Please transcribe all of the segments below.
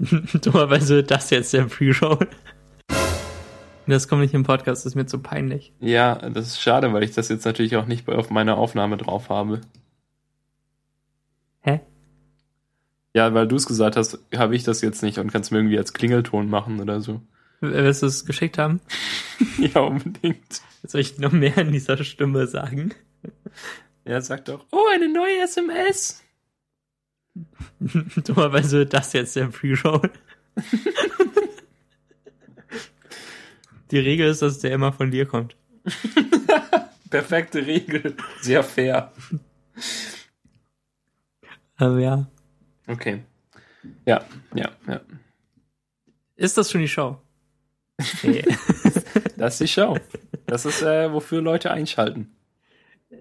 Dummerweise wird das jetzt der Pre-Roll. Das kommt nicht im Podcast, das ist mir zu peinlich. Ja, das ist schade, weil ich das jetzt natürlich auch nicht auf meiner Aufnahme drauf habe. Hä? Ja, weil du es gesagt hast, habe ich das jetzt nicht und kannst mir irgendwie als Klingelton machen oder so. Willst du es geschickt haben? ja, unbedingt. Soll ich noch mehr in dieser Stimme sagen? Ja, sag doch. Oh, eine neue SMS. Dummerweise wird das jetzt der Pre-Roll. Die Regel ist, dass der immer von dir kommt. Perfekte Regel. Sehr fair. Aber ja. Okay. Ja, ja, ja. Ist das schon die Show? Nee. das ist die Show. Das ist, äh, wofür Leute einschalten.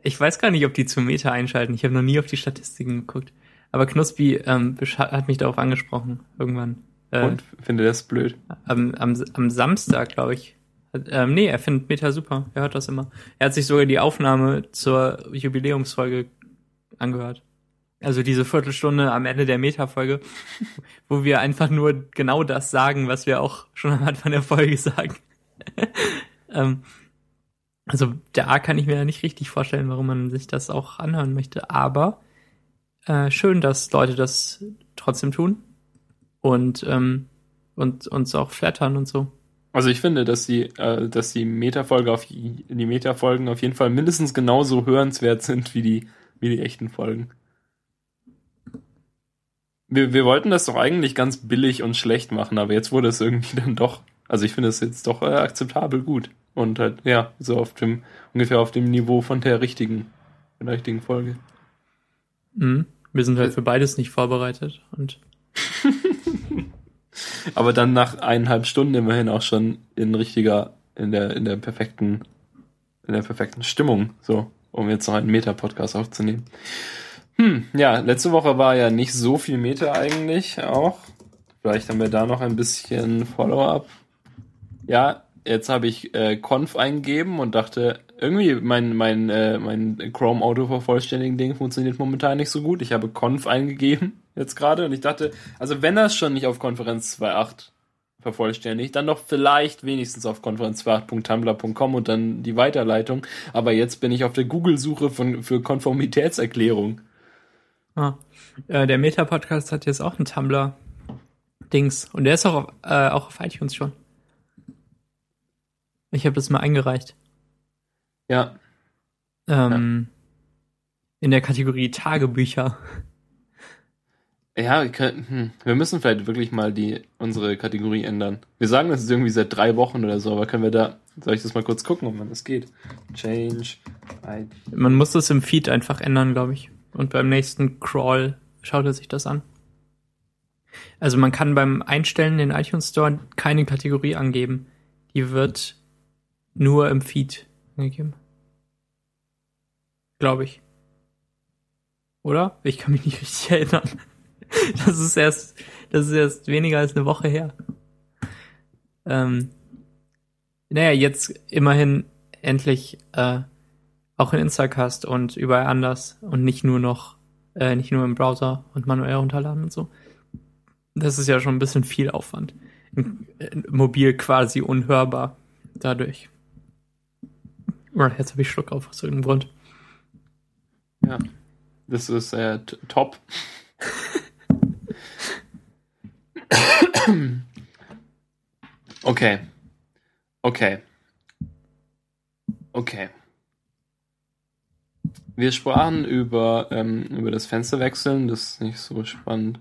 Ich weiß gar nicht, ob die zu Meta einschalten. Ich habe noch nie auf die Statistiken geguckt. Aber Knospi ähm, hat mich darauf angesprochen, irgendwann. Äh, Und finde das blöd? Am, am, am Samstag, glaube ich. Ähm, nee, er findet Meta super. Er hört das immer. Er hat sich sogar die Aufnahme zur Jubiläumsfolge angehört. Also diese Viertelstunde am Ende der Meta-Folge, wo wir einfach nur genau das sagen, was wir auch schon am Anfang der Folge sagen. ähm, also der A kann ich mir ja nicht richtig vorstellen, warum man sich das auch anhören möchte. Aber äh, schön, dass Leute das trotzdem tun und ähm, und uns auch flattern und so. Also ich finde, dass die, äh, dass die Meta-Folge auf die Meta-Folgen auf jeden Fall mindestens genauso hörenswert sind wie die, wie die echten Folgen. Wir, wir wollten das doch eigentlich ganz billig und schlecht machen, aber jetzt wurde es irgendwie dann doch, also ich finde es jetzt doch äh, akzeptabel gut. Und halt, ja, so auf dem, ungefähr auf dem Niveau von der richtigen, der richtigen Folge. Mhm. Wir sind halt für beides nicht vorbereitet und. Aber dann nach eineinhalb Stunden immerhin auch schon in richtiger, in der, in der perfekten, in der perfekten Stimmung, so, um jetzt noch einen Meta-Podcast aufzunehmen. Hm, ja, letzte Woche war ja nicht so viel Meta eigentlich auch. Vielleicht haben wir da noch ein bisschen Follow-up. Ja, jetzt habe ich äh, Conf eingegeben und dachte, irgendwie mein, mein, äh, mein Chrome Auto vervollständigen Ding funktioniert momentan nicht so gut. Ich habe Conf eingegeben jetzt gerade und ich dachte, also wenn das schon nicht auf Konferenz 2.8 vervollständigt, dann doch vielleicht wenigstens auf konferenz2.tumblr.com und dann die Weiterleitung. Aber jetzt bin ich auf der Google-Suche von, für Konformitätserklärung. Ah, äh, der Meta-Podcast hat jetzt auch ein Tumblr-Dings und der ist auch auf, äh, auch auf iTunes schon. Ich habe das mal eingereicht. Ja. Ähm, ja. In der Kategorie Tagebücher. Ja, wir, können, hm, wir müssen vielleicht wirklich mal die unsere Kategorie ändern. Wir sagen das jetzt irgendwie seit drei Wochen oder so, aber können wir da, soll ich das mal kurz gucken, ob man das geht? Change. ID. Man muss das im Feed einfach ändern, glaube ich. Und beim nächsten Crawl schaut er sich das an. Also man kann beim Einstellen in iTunes Store keine Kategorie angeben. Die wird nur im Feed angegeben. Glaube ich. Oder? Ich kann mich nicht richtig erinnern. Das ist erst, das ist erst weniger als eine Woche her. Ähm, naja, jetzt immerhin endlich äh, auch in Instacast und überall anders und nicht nur noch, äh, nicht nur im Browser und manuell runterladen und so. Das ist ja schon ein bisschen viel Aufwand. Mobil quasi unhörbar dadurch. Jetzt habe ich Schluck auf aus irgendeinem Grund. Ja, das ist äh, top. okay. Okay. Okay. Wir sprachen über, ähm, über das Fensterwechseln, das ist nicht so spannend.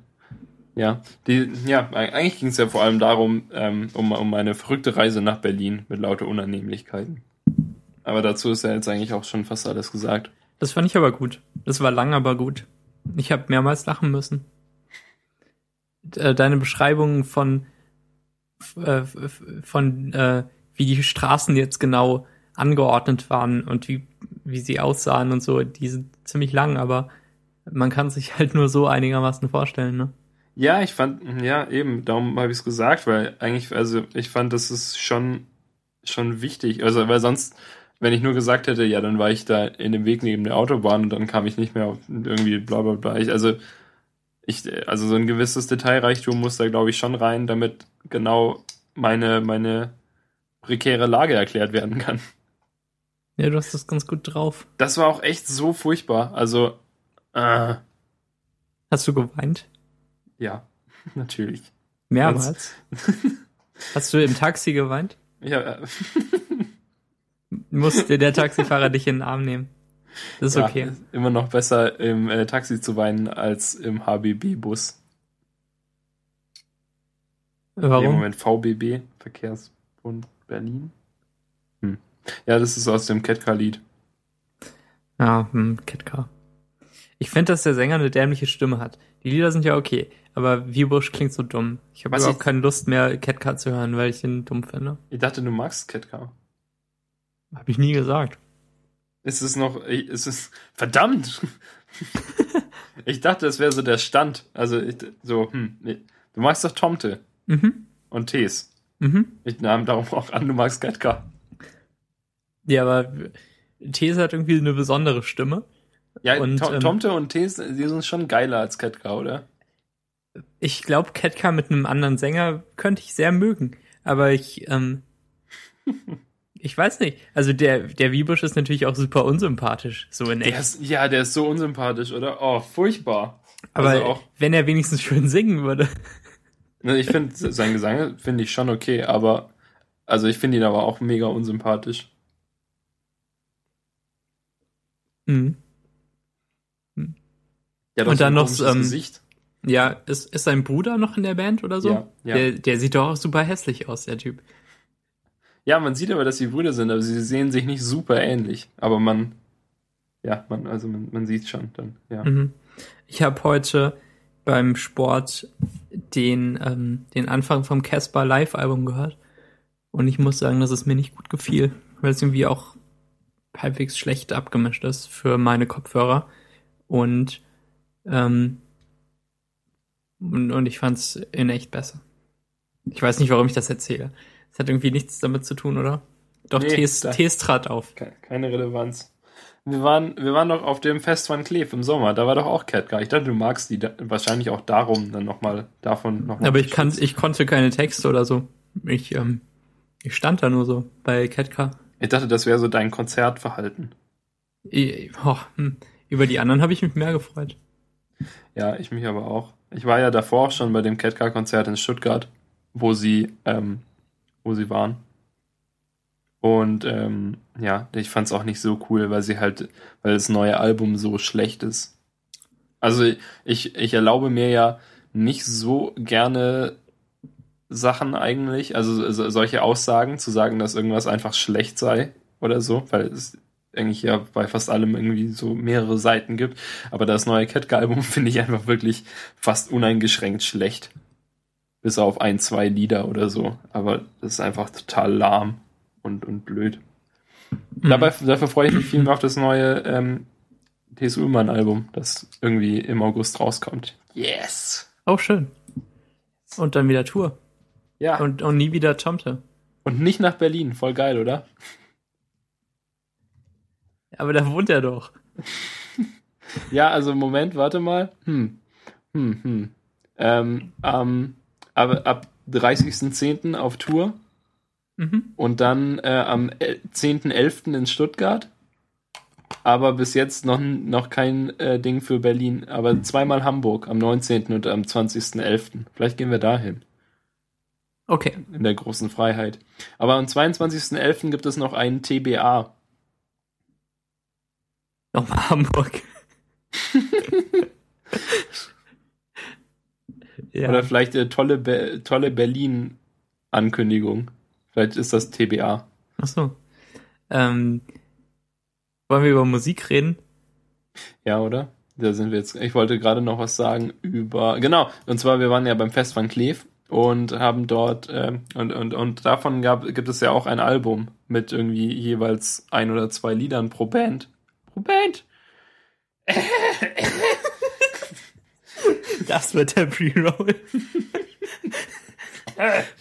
Ja, die, ja, eigentlich ging es ja vor allem darum, ähm, um, um eine verrückte Reise nach Berlin mit lauter Unannehmlichkeiten. Aber dazu ist ja jetzt eigentlich auch schon fast alles gesagt. Das fand ich aber gut. Das war lang, aber gut. Ich habe mehrmals lachen müssen. Äh, deine Beschreibung von äh, von äh, wie die Straßen jetzt genau angeordnet waren und wie wie sie aussahen und so, die sind ziemlich lang, aber man kann sich halt nur so einigermaßen vorstellen, ne? Ja, ich fand, ja, eben, darum habe ich es gesagt, weil eigentlich, also ich fand, das ist schon, schon wichtig. Also, weil sonst wenn ich nur gesagt hätte, ja, dann war ich da in dem Weg neben der Autobahn und dann kam ich nicht mehr auf irgendwie bla bla bla. Ich, also ich, also so ein gewisses Detailreichtum muss da, glaube ich, schon rein, damit genau meine, meine prekäre Lage erklärt werden kann. Ja, du hast das ganz gut drauf. Das war auch echt so furchtbar. Also, äh, Hast du geweint? ja, natürlich. Mehrmals? Hast du im Taxi geweint? Ja, äh, Musste der Taxifahrer dich in den Arm nehmen? Das ist ja, okay. immer noch besser im äh, Taxi zu weinen als im HBB-Bus. Im Warum? Moment VBB, Verkehrsbund Berlin. Hm. Ja, das ist aus dem Ketka-Lied. Ja, hm, Ketka. Ich finde, dass der Sänger eine dämliche Stimme hat. Die Lieder sind ja okay, aber Wiebusch klingt so dumm. Ich habe überhaupt ich- keine Lust mehr, Ketka zu hören, weil ich ihn dumm finde. Ich dachte, du magst Ketka. Habe ich nie gesagt. Ist es noch, ist es, verdammt! ich dachte, es wäre so der Stand. Also, ich, so, hm, nee. du magst doch Tomte Mhm. und Tees. Mhm. Ich nahm darum auch an, du magst Ketka. Ja, aber These hat irgendwie eine besondere Stimme. Ja, Und, To ähm, Tomte und Tees, die sind schon geiler als Ketka, oder? Ich glaube, Ketka mit einem anderen Sänger könnte ich sehr mögen. Aber ich, ähm, ich weiß nicht. Also der, der Wiebusch ist natürlich auch super unsympathisch, so in Der echt. ist, ja, der ist so unsympathisch, oder? Oh, furchtbar. Aber also wenn er wenigstens schön singen würde. Ne, Ich finde, sein Gesang finde ich schon okay, aber, also ich finde ihn aber auch mega unsympathisch. Mhm. Der hat Und dann noch, ähm, Gesicht. Ja, ist, ist sein Bruder noch in der Band oder so? Ja, ja. Der, der sieht doch auch super hässlich aus, der Typ. Ja, man sieht aber, dass sie Brüder sind, aber sie sehen sich nicht super ähnlich. Aber man, ja, man, also man, man sieht schon dann, ja. Mhm. Ich habe heute beim Sport den, ähm, den Anfang vom Casper Live-Album gehört. Und ich muss sagen, dass es mir nicht gut gefiel, weil es irgendwie auch halbwegs schlecht abgemischt ist für meine Kopfhörer. Und, ähm, und, und ich fand es in echt besser. Ich weiß nicht, warum ich das erzähle. Es hat irgendwie nichts damit zu tun, oder? Doch, Nee, Tees, trat auf. Ke- Keine Relevanz. Wir waren, wir waren doch auf dem Fest von Kleef im Sommer, da war doch auch Ketka. Ich dachte, du magst die da, wahrscheinlich auch darum dann nochmal, davon nochmal. Aber ich, kann, ich konnte keine Texte oder so. Ich, ähm, ich stand da nur so bei Ketka. Ich dachte, das wäre so dein Konzertverhalten. Ich, oh, hm. Über die anderen habe ich mich mehr gefreut. Ja, ich mich aber auch. Ich war ja davor auch schon bei dem Ketka-Konzert in Stuttgart, wo sie, ähm, wo sie waren. Und ähm, ja, ich fand es auch nicht so cool, weil sie halt, weil das neue Album so schlecht ist. Also ich, ich erlaube mir ja nicht so gerne Sachen eigentlich, also so- solche Aussagen, zu sagen, dass irgendwas einfach schlecht sei oder so, weil es eigentlich ja bei fast allem irgendwie so mehrere Seiten gibt. Aber das neue Ketka-Album finde ich einfach wirklich fast uneingeschränkt schlecht. Bis auf ein, zwei Lieder oder so. Aber das ist einfach total lahm und, und blöd. Mhm. Dabei, dafür freue ich mich viel mehr auf das neue ähm, T.S. Ullmann-Album, das irgendwie im August rauskommt. Yes! Oh, schön. Und dann wieder Tour. Ja, und, Und, und nie wieder Tomte. und nicht nach Berlin. Voll geil, oder? Aber da wohnt er doch. Ja, also Moment, warte mal. Hm. Hm, hm. Ähm, ähm, aber ab 30.10. auf Tour Mhm. und dann äh, am el- 10.11. in Stuttgart. Aber bis jetzt noch, noch kein äh, Ding für Berlin. Aber zweimal Hamburg am 19. und am 20.11. Vielleicht gehen wir dahin, Okay. in der großen Freiheit. Aber am 22.11. gibt es noch einen TBA. Nochmal Hamburg. ja. Oder vielleicht äh, tolle, Be tolle Berlin-Ankündigung. Vielleicht ist das TBA. Ach so. Ähm, wollen wir über Musik reden? Ja, oder? Da sind wir jetzt. Ich wollte gerade noch was sagen über. Genau, und zwar, wir waren ja beim Fest von Kleef und haben dort, ähm, und, und, und davon gab, gibt es ja auch ein Album mit irgendwie jeweils ein oder zwei Liedern pro Band. Pro Band! Das wird der Pre-Roll.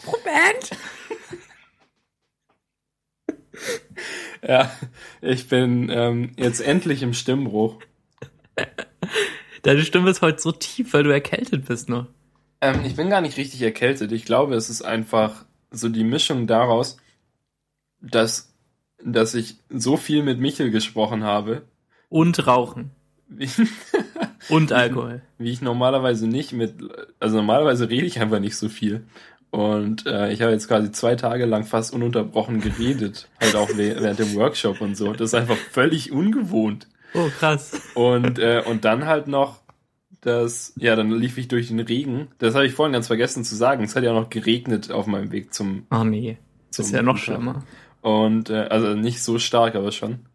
Moment! Ja, ich bin ähm, jetzt endlich im Stimmbruch. Deine Stimme ist heute so tief, weil du erkältet bist noch. Ähm, ich bin gar nicht richtig erkältet. Ich glaube, es ist einfach so die Mischung daraus, dass, dass ich so viel mit Michel gesprochen habe. Und Rauchen. Und Alkohol. wie ich normalerweise nicht mit, also normalerweise rede ich einfach nicht so viel. Und äh, ich habe jetzt quasi zwei Tage lang fast ununterbrochen geredet, halt auch während dem Workshop und so. Das ist einfach völlig ungewohnt. Oh, krass. Und, äh, und dann halt noch das, ja, dann lief ich durch den Regen. Das habe ich vorhin ganz vergessen zu sagen. Es hat ja auch noch geregnet auf meinem Weg zum. Oh nee. Das zum ist ja noch schlimmer. Und äh, also nicht so stark, aber schon.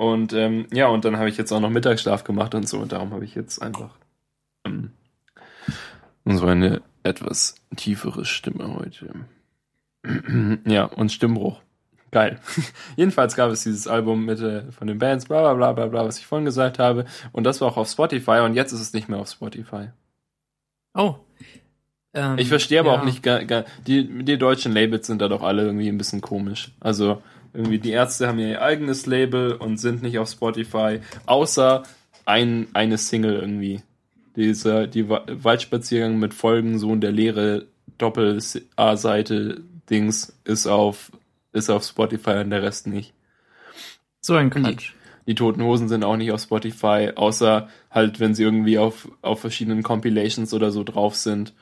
Und ähm, ja, und dann habe ich jetzt auch noch Mittagsschlaf gemacht und so. Und darum habe ich jetzt einfach ähm, so eine etwas tiefere Stimme heute. ja, und Stimmbruch. Geil. Jedenfalls gab es dieses Album mit äh, von den Bands, bla bla bla bla bla, was ich vorhin gesagt habe. Und das war auch auf Spotify und jetzt ist es nicht mehr auf Spotify. Oh. Ähm, Ich verstehe aber ja. auch nicht, gar, gar, die, die deutschen Labels sind da doch alle irgendwie ein bisschen komisch. Also irgendwie die Ärzte haben ihr eigenes Label und sind nicht auf Spotify, außer ein, eine Single irgendwie. Dieser, die Wa- Waldspaziergang mit Folgen, so in der leere Doppel-A-Seite Dings ist auf, ist auf Spotify und der Rest nicht. So ein Quatsch. Die Toten Hosen sind auch nicht auf Spotify, außer halt, wenn sie irgendwie auf, auf verschiedenen Compilations oder so drauf sind.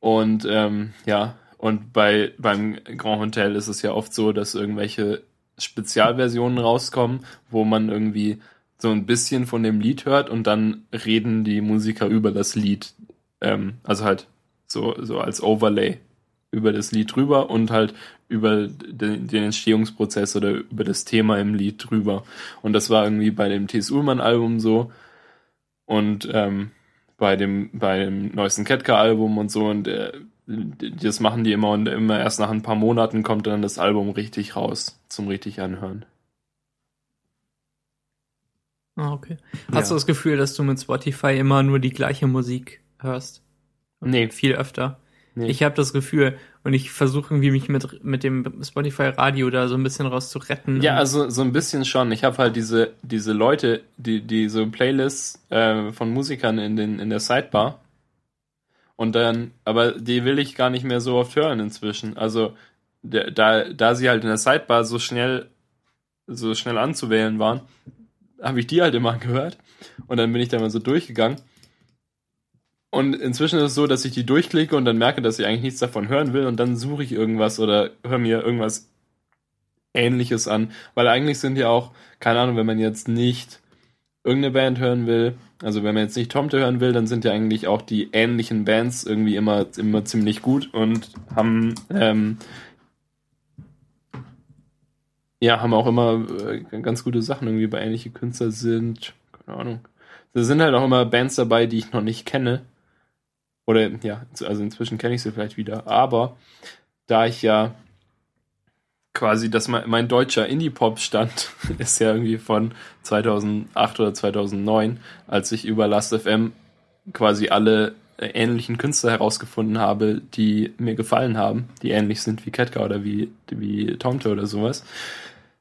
Und ähm, ja, und bei beim Grand Hotel ist es ja oft so, dass irgendwelche Spezialversionen rauskommen, wo man irgendwie so ein bisschen von dem Lied hört und dann reden die Musiker über das Lied. Ähm, also halt so, so als Overlay über das Lied drüber und halt über den, den Entstehungsprozess oder über das Thema im Lied drüber. Und das war irgendwie bei dem T.S. Ullmann-Album so und ähm, bei dem bei dem neuesten Ketka-Album und so und äh, das machen die immer und immer erst nach ein paar Monaten kommt dann das Album richtig raus zum richtig anhören. Ah, okay. Hast du Ja. das Gefühl, dass du mit Spotify immer nur die gleiche Musik hörst? Nee. Viel öfter. Nee. Ich habe das Gefühl und ich versuche irgendwie mich mit, mit dem Spotify Radio da so ein bisschen rauszuretten. Ja, also so ein bisschen schon. Ich habe halt diese, diese Leute, die, die so Playlists äh, von Musikern in, den, in der Sidebar. Und dann, aber die will ich gar nicht mehr so oft hören inzwischen. Also da, da sie halt in der Sidebar so schnell, so schnell anzuwählen waren, habe ich die halt immer gehört. Und dann bin ich da mal so durchgegangen. Und inzwischen ist es so, dass ich die durchklicke und dann merke, dass ich eigentlich nichts davon hören will und dann suche ich irgendwas oder höre mir irgendwas Ähnliches an. Weil eigentlich sind ja auch, keine Ahnung, wenn man jetzt nicht irgendeine Band hören will, also wenn man jetzt nicht Tomte hören will, dann sind ja eigentlich auch die ähnlichen Bands irgendwie immer, immer ziemlich gut und haben, ähm, ja, haben auch immer äh, ganz gute Sachen irgendwie bei ähnliche Künstler sind, keine Ahnung. Da sind halt auch immer Bands dabei, die ich noch nicht kenne. Oder ja, also inzwischen kenne ich sie vielleicht wieder. Aber da ich ja quasi, dass mein, deutscher Indie-Pop-Stand ist ja irgendwie von 2008 oder 2009, als ich über Last.fm quasi alle äh, ähnlichen Künstler herausgefunden habe, die mir gefallen haben, die ähnlich sind wie Ketka oder wie, wie Tomte oder sowas.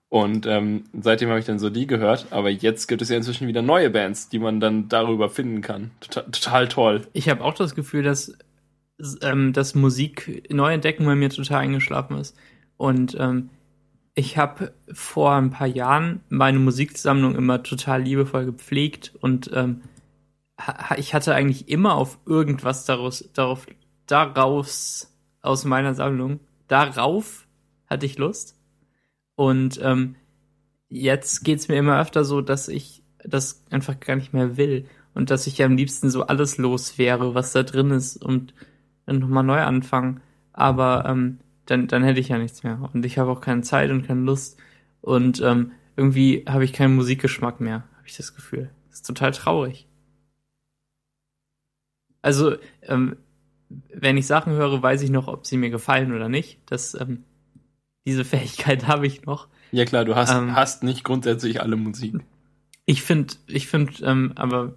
Und ähm, seitdem habe ich dann so die gehört, aber jetzt gibt es ja inzwischen wieder neue Bands, die man dann darüber finden kann. Total, total toll. Ich habe auch das Gefühl, dass, ähm, dass Musik Neuentdecken bei mir total eingeschlafen ist. Und ähm, ich habe vor ein paar Jahren meine Musiksammlung immer total liebevoll gepflegt und ähm, ha- ich hatte eigentlich immer auf irgendwas daraus, darauf, daraus aus meiner Sammlung, darauf hatte ich Lust. Und ähm, jetzt geht's mir immer öfter so, dass ich das einfach gar nicht mehr will und dass ich am liebsten so alles los wäre, was da drin ist und dann nochmal neu anfangen. Aber ähm, dann, dann hätte ich ja nichts mehr. Und ich habe auch keine Zeit und keine Lust. Und ähm, irgendwie habe ich keinen Musikgeschmack mehr, habe ich das Gefühl. Das ist total traurig. Also, ähm, wenn ich Sachen höre, weiß ich noch, ob sie mir gefallen oder nicht. Das, ähm, diese Fähigkeit habe ich noch. Ja klar, du hast, Ähm. hast nicht grundsätzlich alle Musik. Ich finde, ich finde, ähm, aber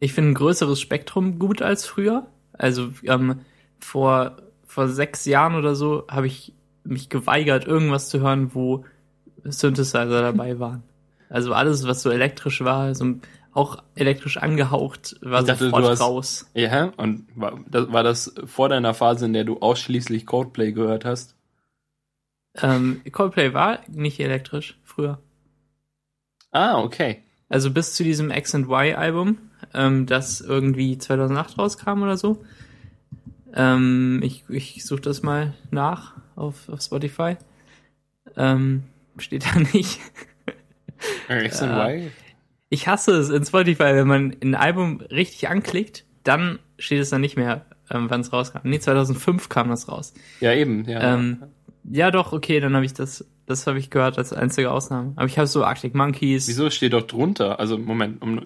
ich finde ein größeres Spektrum gut als früher. Also ähm, vor vor sechs Jahren oder so habe ich mich geweigert, irgendwas zu hören, wo Synthesizer dabei waren. Also alles, was so elektrisch war, so auch elektrisch angehaucht, war Ich dachte, sofort hast- raus. Ja, und war das, war das vor deiner Phase, in der du ausschließlich Coldplay gehört hast? Ähm, Coldplay war nicht elektrisch früher. Ah, okay. Also bis zu diesem X and Y Album, ähm, das irgendwie 2008 rauskam oder so. Ähm, ich ich suche das mal nach auf, auf Spotify. Ähm, steht da nicht. X and Y? Ich hasse es in Spotify, wenn man ein Album richtig anklickt, dann steht es dann nicht mehr, ähm, wann es rauskam. Nee, 2005 kam das raus. Ja, eben, ja. Ähm, ja, doch, okay, dann habe ich das, das habe ich gehört als einzige Ausnahme. Aber ich habe so Arctic Monkeys. Wieso steht doch drunter? Also, Moment, um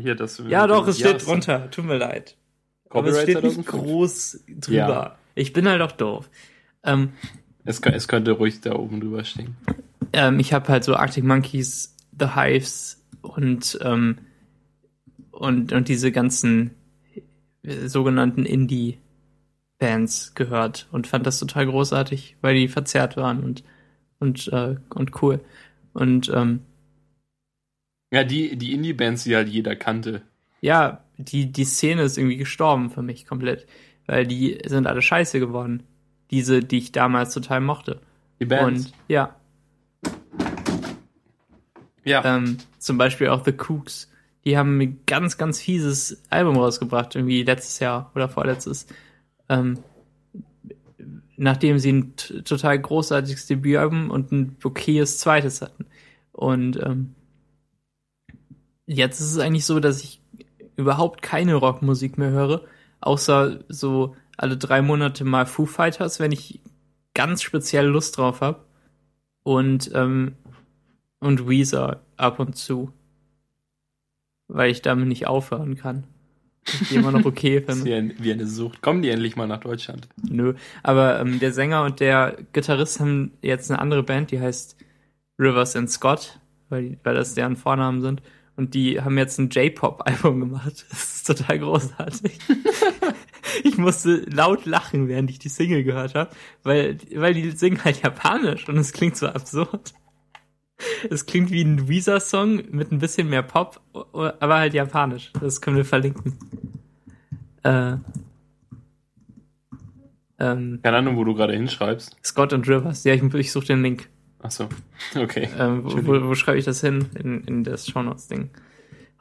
hier das. Ja, doch, es steht drunter. Tut mir leid. Aber es steht nicht 2005. groß drüber. Ja. Ich bin halt auch doof. Ähm, Es, es könnte ruhig da oben drüber stehen. ähm, ich habe halt so Arctic Monkeys, The Hives und, ähm, und, und diese ganzen äh, sogenannten Indie-Bands gehört und fand das total großartig, weil die verzerrt waren und, und, äh, und cool. Und ähm, Ja, die, die Indie-Bands, die halt jeder kannte. ja, die, die Szene ist irgendwie gestorben für mich komplett, weil die sind alle scheiße geworden. Diese, die ich damals total mochte. Die Bands. Und ja, ja. ähm, zum Beispiel auch The Kooks. Die haben ein ganz, ganz fieses Album rausgebracht, irgendwie letztes Jahr oder vorletztes. Ähm, nachdem sie ein total großartiges Debütalbum und ein okayes zweites hatten. Und ähm, jetzt ist es eigentlich so, dass ich überhaupt keine Rockmusik mehr höre, außer so alle drei Monate mal Foo Fighters, wenn ich ganz speziell Lust drauf habe. Und, ähm, und Weezer ab und zu. Weil ich damit nicht aufhören kann. Ich die immer noch okay Das ist finde. wie, ein, wie eine Sucht. Kommen die endlich mal nach Deutschland? Nö. Aber ähm, der Sänger und der Gitarrist haben jetzt eine andere Band, die heißt Rivers and Scott, weil, weil das deren Vornamen sind. Und die haben jetzt ein J-Pop-Album gemacht. Das ist total großartig. ich musste laut lachen, während ich die Single gehört habe, weil, weil die singen halt Japanisch und es klingt so absurd. Es klingt wie ein Weezer-Song mit ein bisschen mehr Pop, aber halt japanisch. Das können wir verlinken. Äh, ähm, Keine Ahnung, wo du gerade hinschreibst. Scott und Rivers. Ja, ich, ich suche den Link. Ach so. Okay. Ähm, wo, wo, wo schreibe ich das hin? In, in das Shownotes-Ding.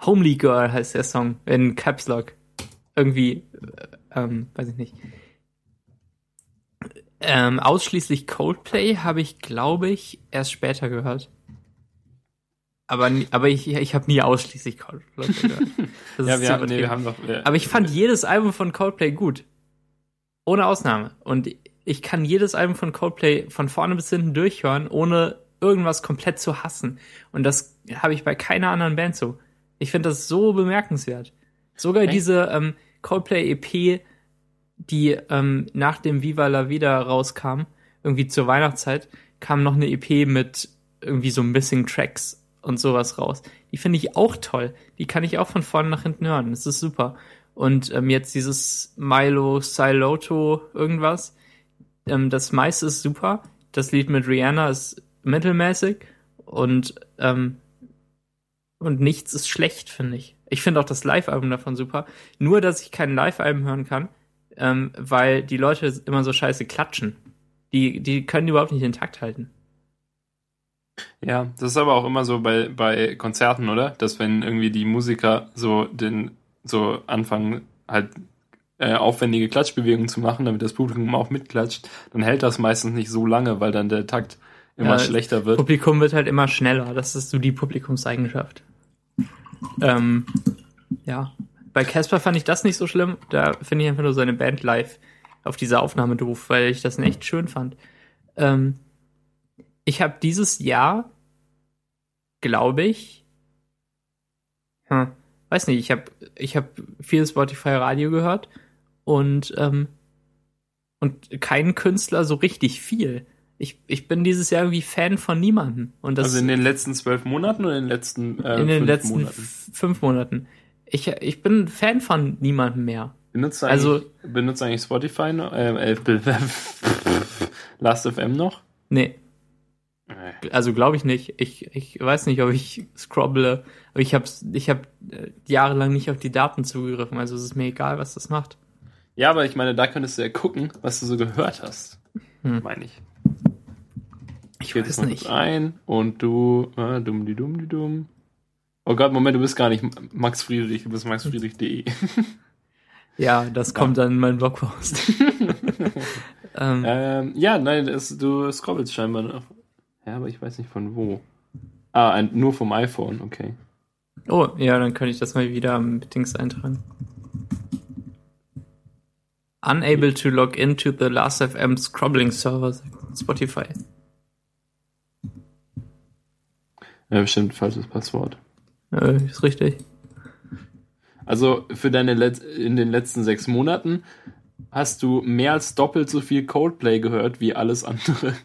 Homely Girl heißt der Song. In Caps Lock. Irgendwie, äh, ähm, weiß ich nicht. Ähm, ausschließlich Coldplay habe ich, glaube ich, erst später gehört. Aber, aber ich, ich habe nie ausschließlich Coldplay gehört. Ja, wir haben, nee, wir haben doch. äh, Aber ich fand jedes Album von Coldplay gut. Ohne Ausnahme. Und ich kann jedes Album von Coldplay von vorne bis hinten durchhören, ohne irgendwas komplett zu hassen. Und das habe ich bei keiner anderen Band so. Ich finde das so bemerkenswert. Sogar Echt? diese ähm, Coldplay EP, die ähm, nach dem Viva la Vida rauskam, irgendwie zur Weihnachtszeit, kam noch eine EP mit irgendwie so Missing Tracks und sowas raus. Die finde ich auch toll. Die kann ich auch von vorne nach hinten hören. Das ist super. Und ähm, jetzt dieses Milo Siloto irgendwas. Ähm, das meiste ist super. Das Lied mit Rihanna ist mittelmäßig und ähm, und nichts ist schlecht, finde ich. Ich finde auch das Live-Album davon super. Nur, dass ich kein Live-Album hören kann, ähm, weil die Leute immer so scheiße klatschen. Die, die können überhaupt nicht den Takt halten. Ja, das ist aber auch immer so bei, bei Konzerten, oder? Dass wenn irgendwie die Musiker so den so anfangen, halt äh, aufwendige Klatschbewegungen zu machen, damit das Publikum auch mitklatscht, dann hält das meistens nicht so lange, weil dann der Takt immer Ja, schlechter wird. Publikum wird halt immer schneller. Das ist so die Publikumseigenschaft. Ähm, ja. Bei Casper fand ich das nicht so schlimm. Da finde ich einfach nur seine Band live auf dieser Aufnahme doof, weil ich das echt schön fand. Ähm, ich habe dieses Jahr, glaube ich, hm, weiß nicht, ich habe ich hab viel Spotify Radio gehört und ähm, und keinen Künstler so richtig viel. Ich, ich bin dieses Jahr irgendwie Fan von niemandem. Und das also in den letzten zwölf Monaten oder in den letzten äh, in den fünf letzten Monaten? fünf Monaten. Ich, ich bin Fan von niemandem mehr. Benutzt Also- eigentlich, benutzt du eigentlich Spotify noch? Äh, äh, Last FM noch? Nee. Also glaube ich nicht. Ich, ich weiß nicht, ob ich scrobble. Aber ich habe ich hab äh, jahrelang nicht auf die Daten zugegriffen. Also es ist mir egal, was das macht. Ja, aber ich meine, da könntest du ja gucken, was du so gehört hast. Hm. Meine ich. Ich weiß mal nicht. ein und du, äh, dumm, die dumm, die dumm. Oh Gott, Moment, du bist gar nicht Max Friedrich, du bist maxfriedrich.de. Ja, das kommt dann in meinen Blogpost. ähm, ähm, ja, nein, das, du scrobbelst scheinbar noch. Ja, aber ich weiß nicht von wo. Ah, ein, nur vom iPhone, okay. oh, ja, dann könnte ich das mal wieder am Dings eintragen. Unable to log into the Last.fm Scrobbling Server, sagt Spotify. Ja, bestimmt falsches Passwort. Äh, ist richtig. Also für deine Let in den letzten sechs Monaten hast du mehr als doppelt so viel Coldplay gehört wie alles andere.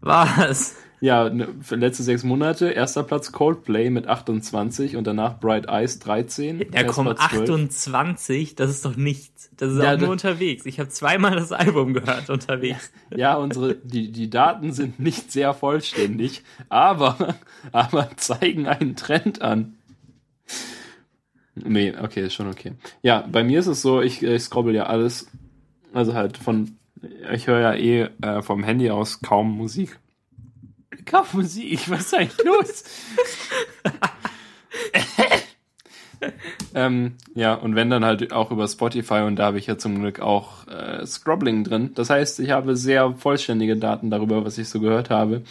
Was? Ja, ne, letzte sechs Monate, erster Platz Coldplay mit 28 und danach Bright Eyes 13. Ja, komm, Platz 12. 28, das ist doch nichts. Das ist Ja, auch nur unterwegs. Ich habe zweimal das Album gehört unterwegs. Ja, unsere, die, die Daten sind nicht sehr vollständig, aber, aber zeigen einen Trend an. Nee, okay, ist schon okay. Ja, bei mir ist es so, ich, ich scrobbel ja alles, also halt von, ich höre ja eh äh, vom Handy aus kaum Musik. Kaum Musik, was ist eigentlich los? ähm, ja, und wenn dann halt auch über Spotify und da habe ich ja zum Glück auch äh, Scrobbling drin. Das heißt, ich habe sehr vollständige Daten darüber, was ich so gehört habe.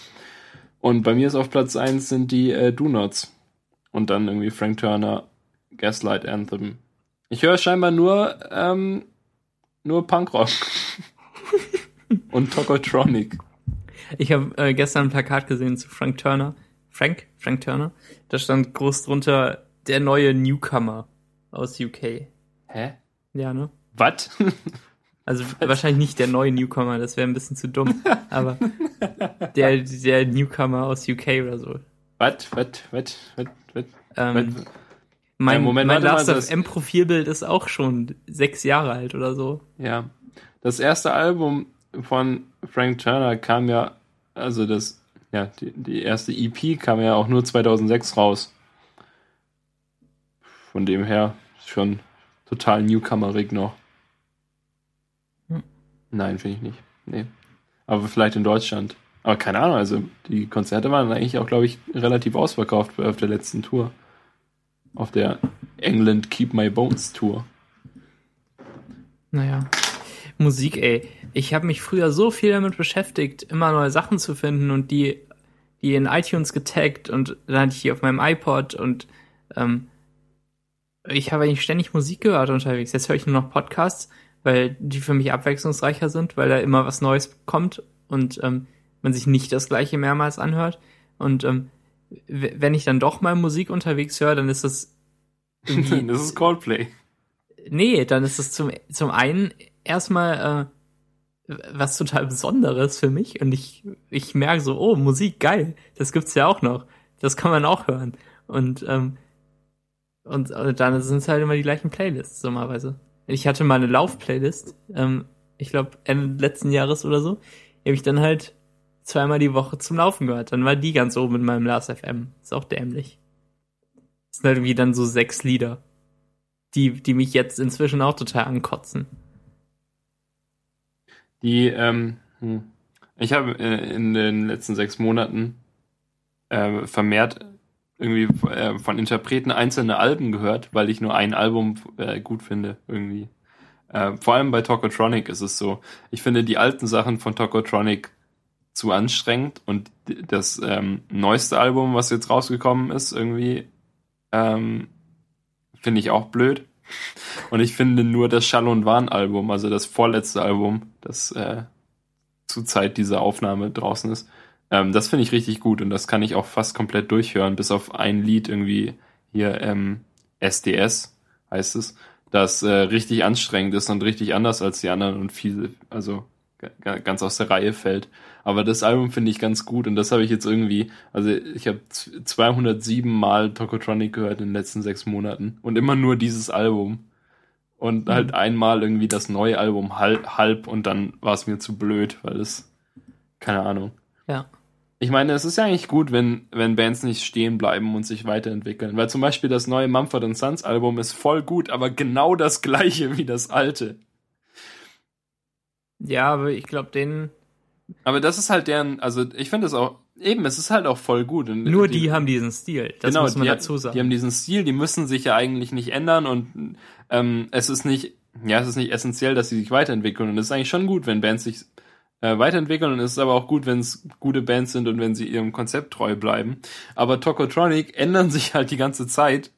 Und bei mir ist auf Platz 1 sind die äh, Do Nots. Und dann irgendwie Frank Turner, Gaslight Anthem. Ich höre scheinbar nur, ähm, nur Punkrock. und Tokotronic. Ich habe äh, gestern ein Plakat gesehen zu Frank Turner. Frank? Frank Turner? Da stand groß drunter der neue Newcomer aus UK. Hä? Ja, ne? Was? Also wahrscheinlich nicht der neue Newcomer, das wäre ein bisschen zu dumm. Aber der, der Newcomer aus UK oder so. Was? Was? Was? Was? Was? Ähm, mein Ja, Moment, mein Last das- FM Profilbild ist auch schon sechs Jahre alt oder so. Ja. Das erste Album von Frank Turner kam ja, also das, ja, die, die erste EP kam ja auch nur 2006 raus. Von dem her schon total newcomerig noch. Hm. Nein, finde ich nicht. Nee. Aber vielleicht in Deutschland. Aber keine Ahnung, also die Konzerte waren eigentlich auch, glaube ich, relativ ausverkauft auf der letzten Tour. Auf der England Keep My Bones Tour. Naja. Musik, ey. Ich habe mich früher so viel damit beschäftigt, immer neue Sachen zu finden und die, die in iTunes getaggt und dann hatte ich die auf meinem iPod und ähm, ich habe eigentlich ständig Musik gehört unterwegs. Jetzt höre ich nur noch Podcasts, weil die für mich abwechslungsreicher sind, weil da immer was Neues kommt und ähm, man sich nicht das gleiche mehrmals anhört. Und ähm, wenn ich dann doch mal Musik unterwegs höre, dann ist das das ist Coldplay. Nee, dann ist es zum, zum einen erstmal äh, was total Besonderes für mich und ich, ich merke so, oh, Musik, geil, das gibt's ja auch noch. Das kann man auch hören. Und, ähm, und, und dann sind es halt immer die gleichen Playlists, normalerweise. Ich hatte mal eine Lauf-Playlist, ähm, ich glaube Ende letzten Jahres oder so, die habe ich dann halt zweimal die Woche zum Laufen gehört. Dann war die ganz oben in meinem Last FM. Ist auch dämlich. Das sind halt irgendwie dann so sechs Lieder die, die mich jetzt inzwischen auch total ankotzen. Die, ähm, hm. ich habe äh, in den letzten sechs Monaten äh, vermehrt irgendwie äh, von Interpreten einzelne Alben gehört, weil ich nur ein Album äh, gut finde, irgendwie. Äh, vor allem bei Tokotronic ist es so. Ich finde die alten Sachen von Tokotronic zu anstrengend und das ähm, neueste Album, was jetzt rausgekommen ist, irgendwie ähm, finde ich auch blöd. Und ich finde nur das Schall und Wahn Album, also das vorletzte Album, das äh, zur Zeit dieser Aufnahme draußen ist, ähm, das finde ich richtig gut und das kann ich auch fast komplett durchhören, bis auf ein Lied irgendwie hier ähm, SDS heißt es, das äh, richtig anstrengend ist und richtig anders als die anderen und viel, also ga- ga- ganz aus der Reihe fällt. Aber das Album finde ich ganz gut und das habe ich jetzt irgendwie, also ich habe z- 207 Mal Tokotronic gehört in den letzten sechs Monaten und immer nur dieses Album. Und halt einmal irgendwie das neue Album halb, halb und dann war es mir zu blöd, weil es, keine Ahnung. Ja. ich meine, es ist ja eigentlich gut, wenn, wenn Bands nicht stehen bleiben und sich weiterentwickeln. Weil zum Beispiel das neue Mumford Sons Album ist voll gut, aber genau das gleiche wie das alte. Ja, aber ich glaube, den. Aber das ist halt deren, also ich finde es auch, eben, es ist halt auch voll gut. Und Nur die, haben diesen Stil. Das genau, muss man die, dazu sagen. Die haben diesen Stil, die müssen sich ja eigentlich nicht ändern und ähm, es ist nicht, ja, es ist nicht essentiell, dass sie sich weiterentwickeln. Und es ist eigentlich schon gut, wenn Bands sich äh, weiterentwickeln und es ist aber auch gut, wenn es gute Bands sind und wenn sie ihrem Konzept treu bleiben. Aber Tokotronic ändern sich halt die ganze Zeit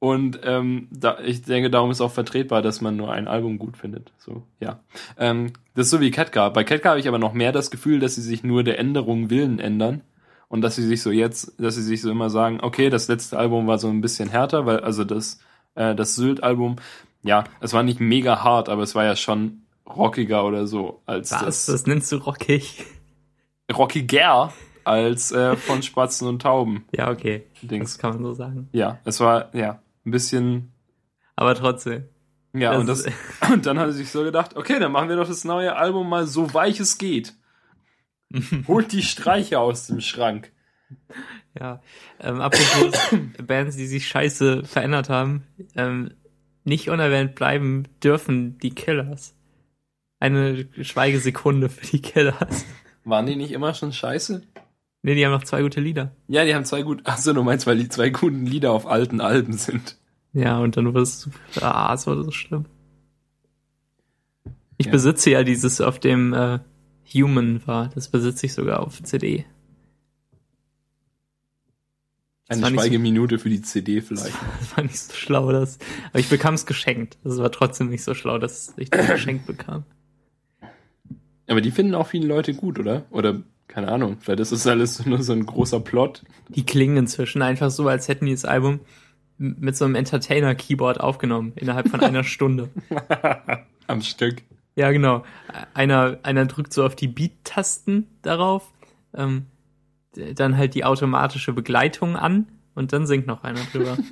und ähm, da, ich denke, darum ist auch vertretbar, dass man nur ein Album gut findet. So, ja. Ähm, das ist so wie Catcar. Bei Catcar habe ich aber noch mehr das Gefühl, dass sie sich nur der Änderung willen ändern und dass sie sich so jetzt, dass sie sich so immer sagen, okay, das letzte Album war so ein bisschen härter, weil also das äh, das Sylt-Album, ja, es war nicht mega hart, aber es war ja schon rockiger oder so als Was? das Das nennst du rockig? rockiger als äh, von Spatzen und Tauben Ja, okay. Dings. Das kann man so sagen. Ja, es war ja ein bisschen Aber trotzdem. ja Das und das und dann hat er sich so gedacht, okay, dann machen wir doch das neue Album mal so weich es geht. Holt die Streicher aus dem Schrank. Ja. Ähm, apropos Bands, die sich scheiße verändert haben, ähm, nicht unerwähnt bleiben dürfen die Killers. Eine Schweigesekunde für die Killers. Waren die nicht immer schon scheiße? Nee, die haben noch zwei gute Lieder. Ja, die haben zwei gut. Achso, du meinst, weil die zwei guten Lieder auf alten Alben sind. Ja, und dann wurde es, ah, es wurde so schlimm. Ich Ja. besitze ja dieses auf dem äh, Human war. Das besitze ich sogar auf CD. Das Eine war nicht so- Schweigeminute für die CD vielleicht. Das war nicht so schlau, das. Aber ich bekam es geschenkt. Das war trotzdem nicht so schlau, dass ich das geschenkt bekam. Aber die finden auch viele Leute gut, oder? Oder keine Ahnung, vielleicht ist das alles nur so ein großer Plot. Die klingen inzwischen einfach so, als hätten die das Album mit so einem Entertainer-Keyboard aufgenommen, innerhalb von einer Stunde. Am Stück. Ja, genau. Einer, einer drückt so auf die Beat-Tasten darauf, ähm, dann halt die automatische Begleitung an und dann singt noch einer drüber.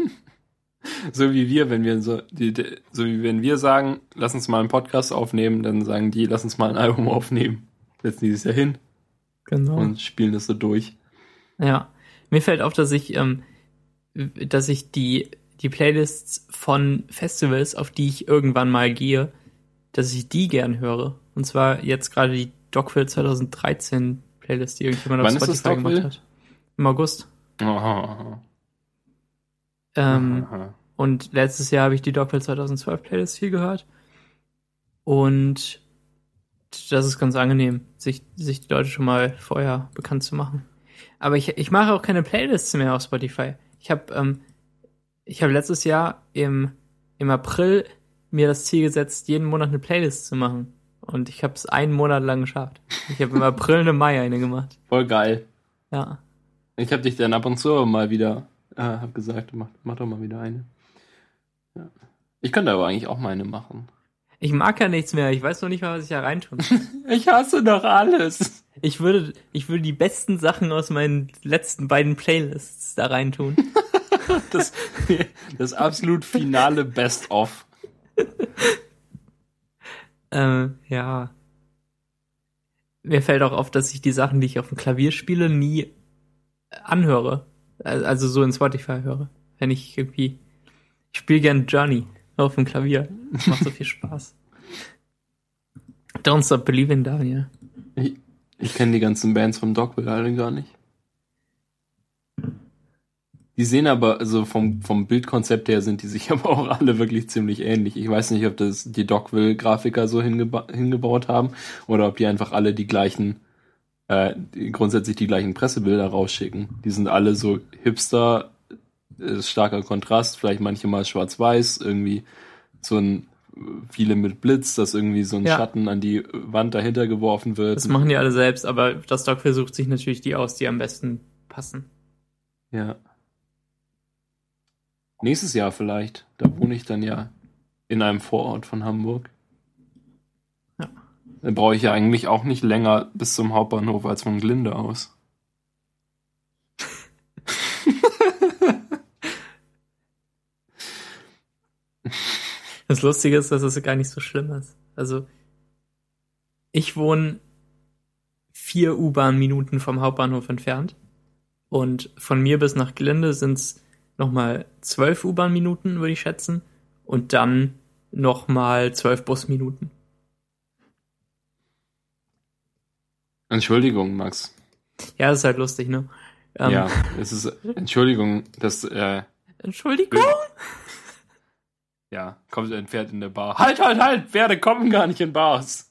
So wie wir, wenn wir so, die, die, so wie wenn wir sagen, lass uns mal einen Podcast aufnehmen, dann sagen die, lass uns mal ein Album aufnehmen. Setzen die sich ja hin genau. und spielen das so durch. Ja, mir fällt auf, dass ich, ähm, dass ich die, die Playlists von Festivals, auf die ich irgendwann mal gehe, dass ich die gern höre. Und zwar jetzt gerade die Dogville 2013 Playlist, die irgendjemand Wann auf Spotify gemacht hat. Im August. Aha, Ähm, aha. Und letztes Jahr habe ich die Dogville 2012 Playlist viel gehört. Und das ist ganz angenehm, sich, sich die Leute schon mal vorher bekannt zu machen. Aber ich, ich mache auch keine Playlists mehr auf Spotify. Ich habe ähm, ich habe letztes Jahr im, im April mir das Ziel gesetzt, jeden Monat eine Playlist zu machen. Und ich habe es einen Monat lang geschafft. Ich habe im April eine Mai eine gemacht. Voll geil. Ja. Ich habe dich dann ab und zu mal wieder, äh, hab gesagt, mach, mach doch mal wieder eine. Ja. Ich könnte aber eigentlich auch mal eine machen. Ich mag ja nichts mehr. Ich weiß noch nicht mal, was ich da reintun soll. Ich hasse doch alles. Ich würde, ich würde die besten Sachen aus meinen letzten beiden Playlists da reintun. Das, das absolut finale Best-of. ähm, ja. Mir fällt auch auf, dass ich die Sachen, die ich auf dem Klavier spiele, nie anhöre. Al- Also so in Spotify höre. Wenn ich irgendwie, ich spiele gern Journey auf dem Klavier. Das macht so viel Spaß. Don't Stop Believing, Daniel. Ich, ich kenne die ganzen Bands vom Dogville alle gar nicht. Die sehen aber, also vom, vom Bildkonzept her sind die sich aber auch alle wirklich ziemlich ähnlich. Ich weiß nicht, ob das die Dogville-Grafiker so hingeba hingebaut haben oder ob die einfach alle die gleichen, äh, grundsätzlich die gleichen Pressebilder rausschicken. Die sind alle so Hipster, äh, starker Kontrast, vielleicht manche mal schwarz-weiß, irgendwie so ein viele mit Blitz, dass irgendwie so ein Ja. Schatten an die Wand dahinter geworfen wird. Das machen die alle selbst, aber das Dog versucht sich natürlich die aus, die am besten passen. Ja. Nächstes Jahr vielleicht. Da wohne ich dann ja in einem Vorort von Hamburg. Ja. Dann brauche ich ja eigentlich auch nicht länger bis zum Hauptbahnhof als von Glinde aus. Das Lustige ist, dass es gar nicht so schlimm ist. Also, ich wohne vier U-Bahn-Minuten vom Hauptbahnhof entfernt. Und von mir bis nach Glinde sind es nochmal zwölf U-Bahn-Minuten, würde ich schätzen. Und dann nochmal zwölf Busminuten. Entschuldigung, Max. Ja, das ist halt lustig, ne? Ähm, ja, es ist, Entschuldigung, dass, äh, Entschuldigung? Ja, kommt ein Pferd in der Bar. Halt, halt, halt! Pferde kommen gar nicht in Bars.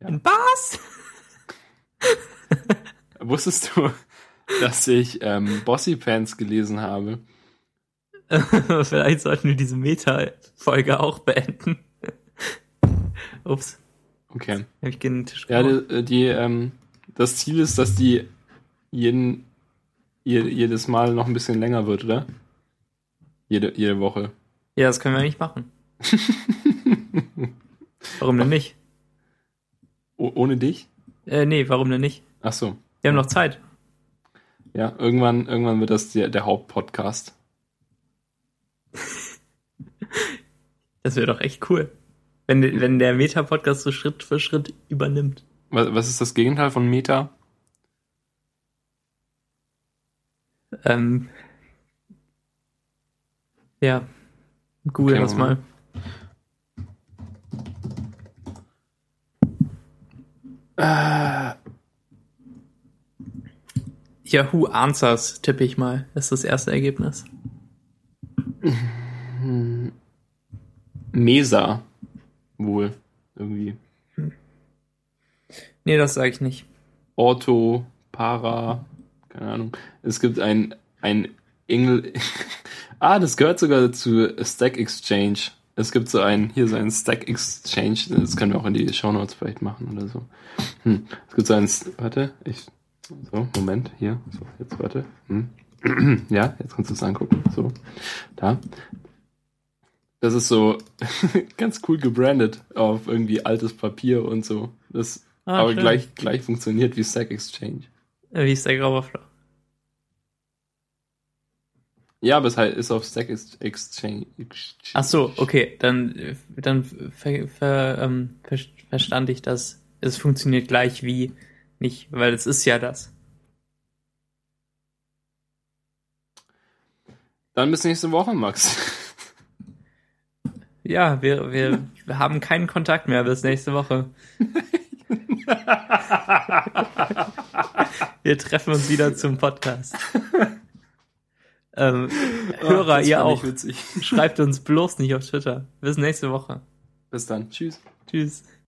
Ja. In Bars? Wusstest du, dass ich ähm, Bossy-Pants gelesen habe? Vielleicht sollten wir diese Meta-Folge auch beenden. Ups. Okay. Hab ich gegen den Tisch ja, die, die ähm, das Ziel ist, dass die jeden, jedes Mal noch ein bisschen länger wird, oder? Jede, jede Woche. Ja, das können wir nicht machen. warum denn nicht? Oh, ohne dich? Äh, nee, warum denn nicht? Ach so. Wir haben noch Zeit. Ja, irgendwann, irgendwann wird das der, der Hauptpodcast. das wäre doch echt cool. Wenn, wenn der Meta-Podcast so Schritt für Schritt übernimmt. Was, was ist das Gegenteil von Meta? Ähm, ja, google okay, das mal. Äh, Yahoo Answers tippe ich mal. Ist das erste Ergebnis. Mesa. Wohl. Irgendwie. Nee, das sage ich nicht. Orto, Para, keine Ahnung. Es gibt ein, ein Engel. ah, das gehört sogar zu Stack Exchange. Es gibt so ein, hier so ein Stack Exchange, das können wir auch in die Show Notes vielleicht machen oder so. Hm. Es gibt so ein, warte, ich, so, Moment, hier, so, jetzt warte. Hm. ja, jetzt kannst du es angucken. So, da. Das ist so ganz cool gebrandet auf irgendwie altes Papier und so. Das ah, aber gleich, gleich funktioniert wie Stack Exchange. Wie Stack Overflow. Ja, aber es halt ist auf Stack Exchange. Ach so, okay, dann, dann ver, ver, ähm, ver, verstand ich das. Es funktioniert gleich wie nicht, weil es ist ja das. Dann bis nächste Woche, Max. Ja, wir, wir, wir haben keinen Kontakt mehr bis nächste Woche. wir treffen uns wieder zum Podcast. Ähm, Hörer, ihr auch. Schreibt uns bloß nicht auf Twitter. Bis nächste Woche. Bis dann. Tschüss. Tschüss.